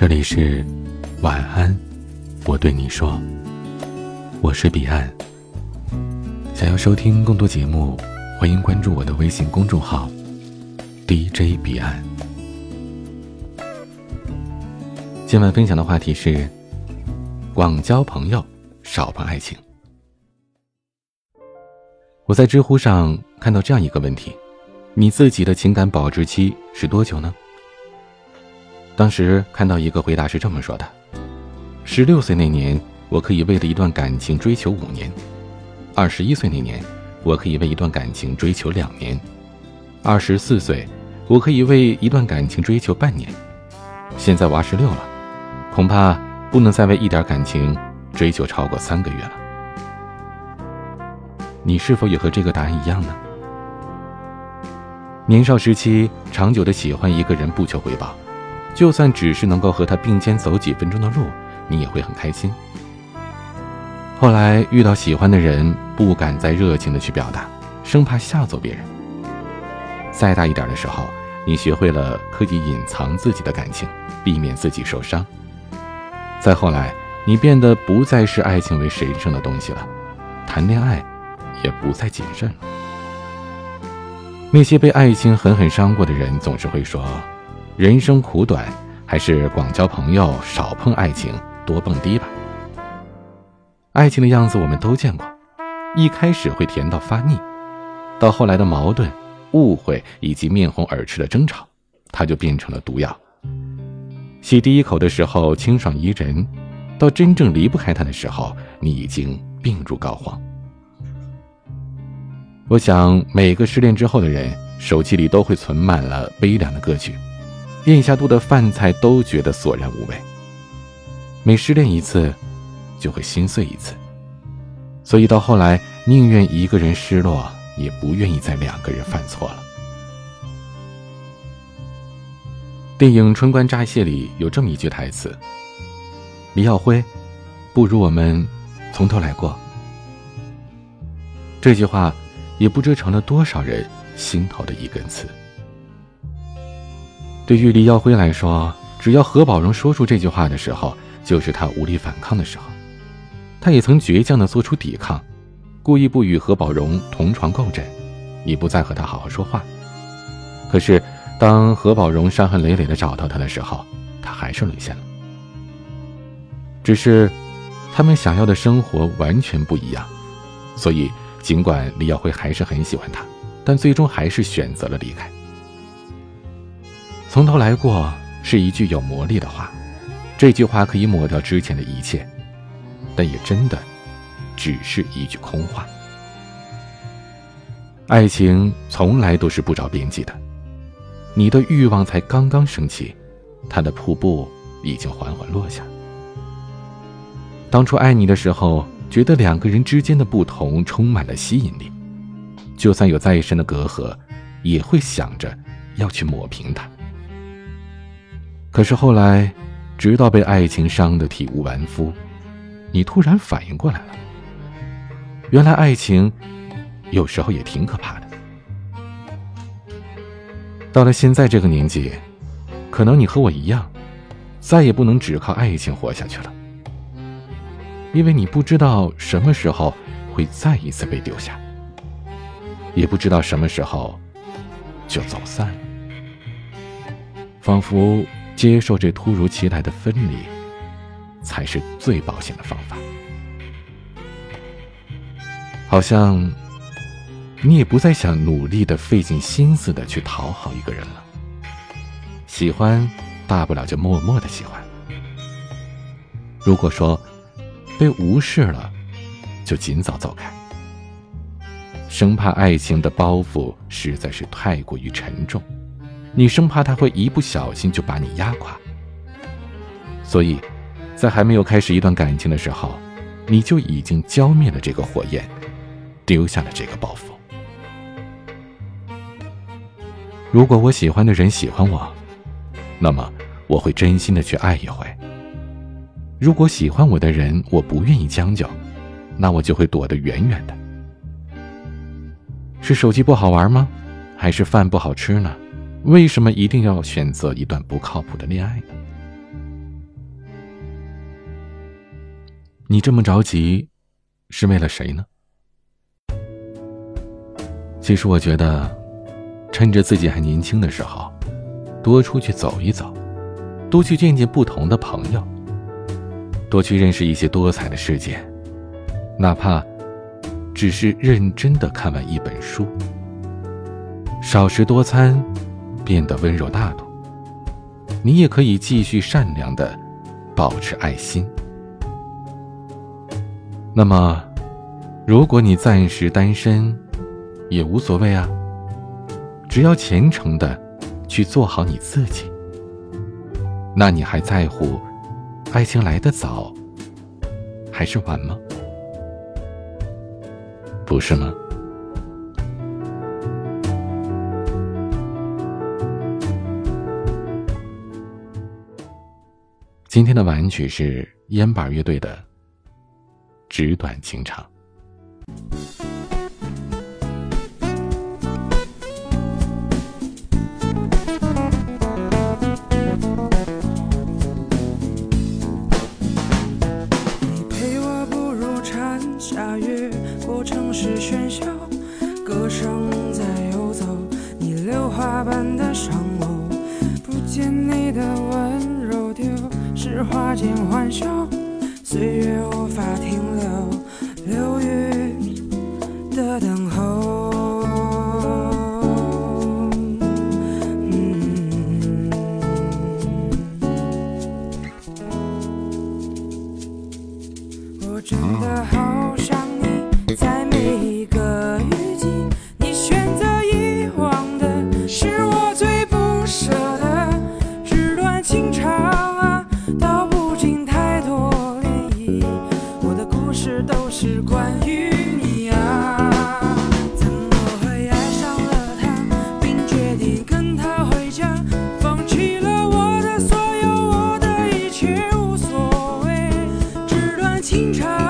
这里是晚安，我对你说，我是彼岸。想要收听更多节目，欢迎关注我的微信公众号 DJ 彼岸。今晚分享的话题是：广交朋友，少碰爱情。我在知乎上看到这样一个问题：你自己的情感保质期是多久呢？当时看到一个回答是这么说的：十六岁那年，我可以为了一段感情追求五年；二十一岁那年，我可以为一段感情追求两年；二十四岁，我可以为一段感情追求半年；现在我二十六了，恐怕不能再为一点感情追求超过三个月了。你是否也和这个答案一样呢？年少时期，长久的喜欢一个人，不求回报。就算只是能够和他并肩走几分钟的路，你也会很开心。后来遇到喜欢的人，不敢再热情的去表达，生怕吓走别人。再大一点的时候，你学会了刻意隐藏自己的感情，避免自己受伤。再后来，你变得不再是爱情为神圣的东西了，谈恋爱也不再谨慎了。那些被爱情狠狠伤过的人，总是会说。人生苦短，还是广交朋友，少碰爱情，多蹦迪吧。爱情的样子我们都见过，一开始会甜到发腻，到后来的矛盾、误会以及面红耳赤的争吵，它就变成了毒药。吸第一口的时候清爽宜人，到真正离不开它的时候，你已经病入膏肓。我想每个失恋之后的人，手机里都会存满了悲凉的歌曲。咽下肚的饭菜都觉得索然无味。每失恋一次，就会心碎一次，所以到后来宁愿一个人失落，也不愿意再两个人犯错了。电影《春光乍泄》里有这么一句台词：“李耀辉，不如我们从头来过。”这句话也不知成了多少人心头的一根刺。对于黎耀辉来说，只要何宝荣说出这句话的时候，就是他无力反抗的时候。他也曾倔强的做出抵抗，故意不与何宝荣同床共枕，也不再和他好好说话。可是，当何宝荣伤痕累累的找到他的时候，他还是沦陷了。只是，他们想要的生活完全不一样，所以尽管李耀辉还是很喜欢他，但最终还是选择了离开。从头来过是一句有魔力的话，这句话可以抹掉之前的一切，但也真的只是一句空话。爱情从来都是不着边际的，你的欲望才刚刚升起，他的瀑布已经缓缓落下。当初爱你的时候，觉得两个人之间的不同充满了吸引力，就算有再深的隔阂，也会想着要去抹平它。可是后来，直到被爱情伤得体无完肤，你突然反应过来了。原来爱情有时候也挺可怕的。到了现在这个年纪，可能你和我一样，再也不能只靠爱情活下去了，因为你不知道什么时候会再一次被丢下，也不知道什么时候就走散了，仿佛。接受这突如其来的分离，才是最保险的方法。好像你也不再想努力的、费尽心思的去讨好一个人了。喜欢，大不了就默默的喜欢。如果说被无视了，就尽早走开，生怕爱情的包袱实在是太过于沉重。你生怕他会一不小心就把你压垮，所以，在还没有开始一段感情的时候，你就已经浇灭了这个火焰，丢下了这个包袱。如果我喜欢的人喜欢我，那么我会真心的去爱一回。如果喜欢我的人我不愿意将就，那我就会躲得远远的。是手机不好玩吗？还是饭不好吃呢？为什么一定要选择一段不靠谱的恋爱呢？你这么着急，是为了谁呢？其实我觉得，趁着自己还年轻的时候，多出去走一走，多去见见不同的朋友，多去认识一些多彩的世界，哪怕只是认真的看完一本书，少食多餐，变得温柔大度，你也可以继续善良的保持爱心。那么，如果你暂时单身，也无所谓啊。只要虔诚的去做好你自己，那你还在乎爱情来得早还是晚吗？不是吗？今天的晚曲是烟板乐队的。纸短情长。花间欢笑。岁月无法停留，流于的等候。我真的好清茶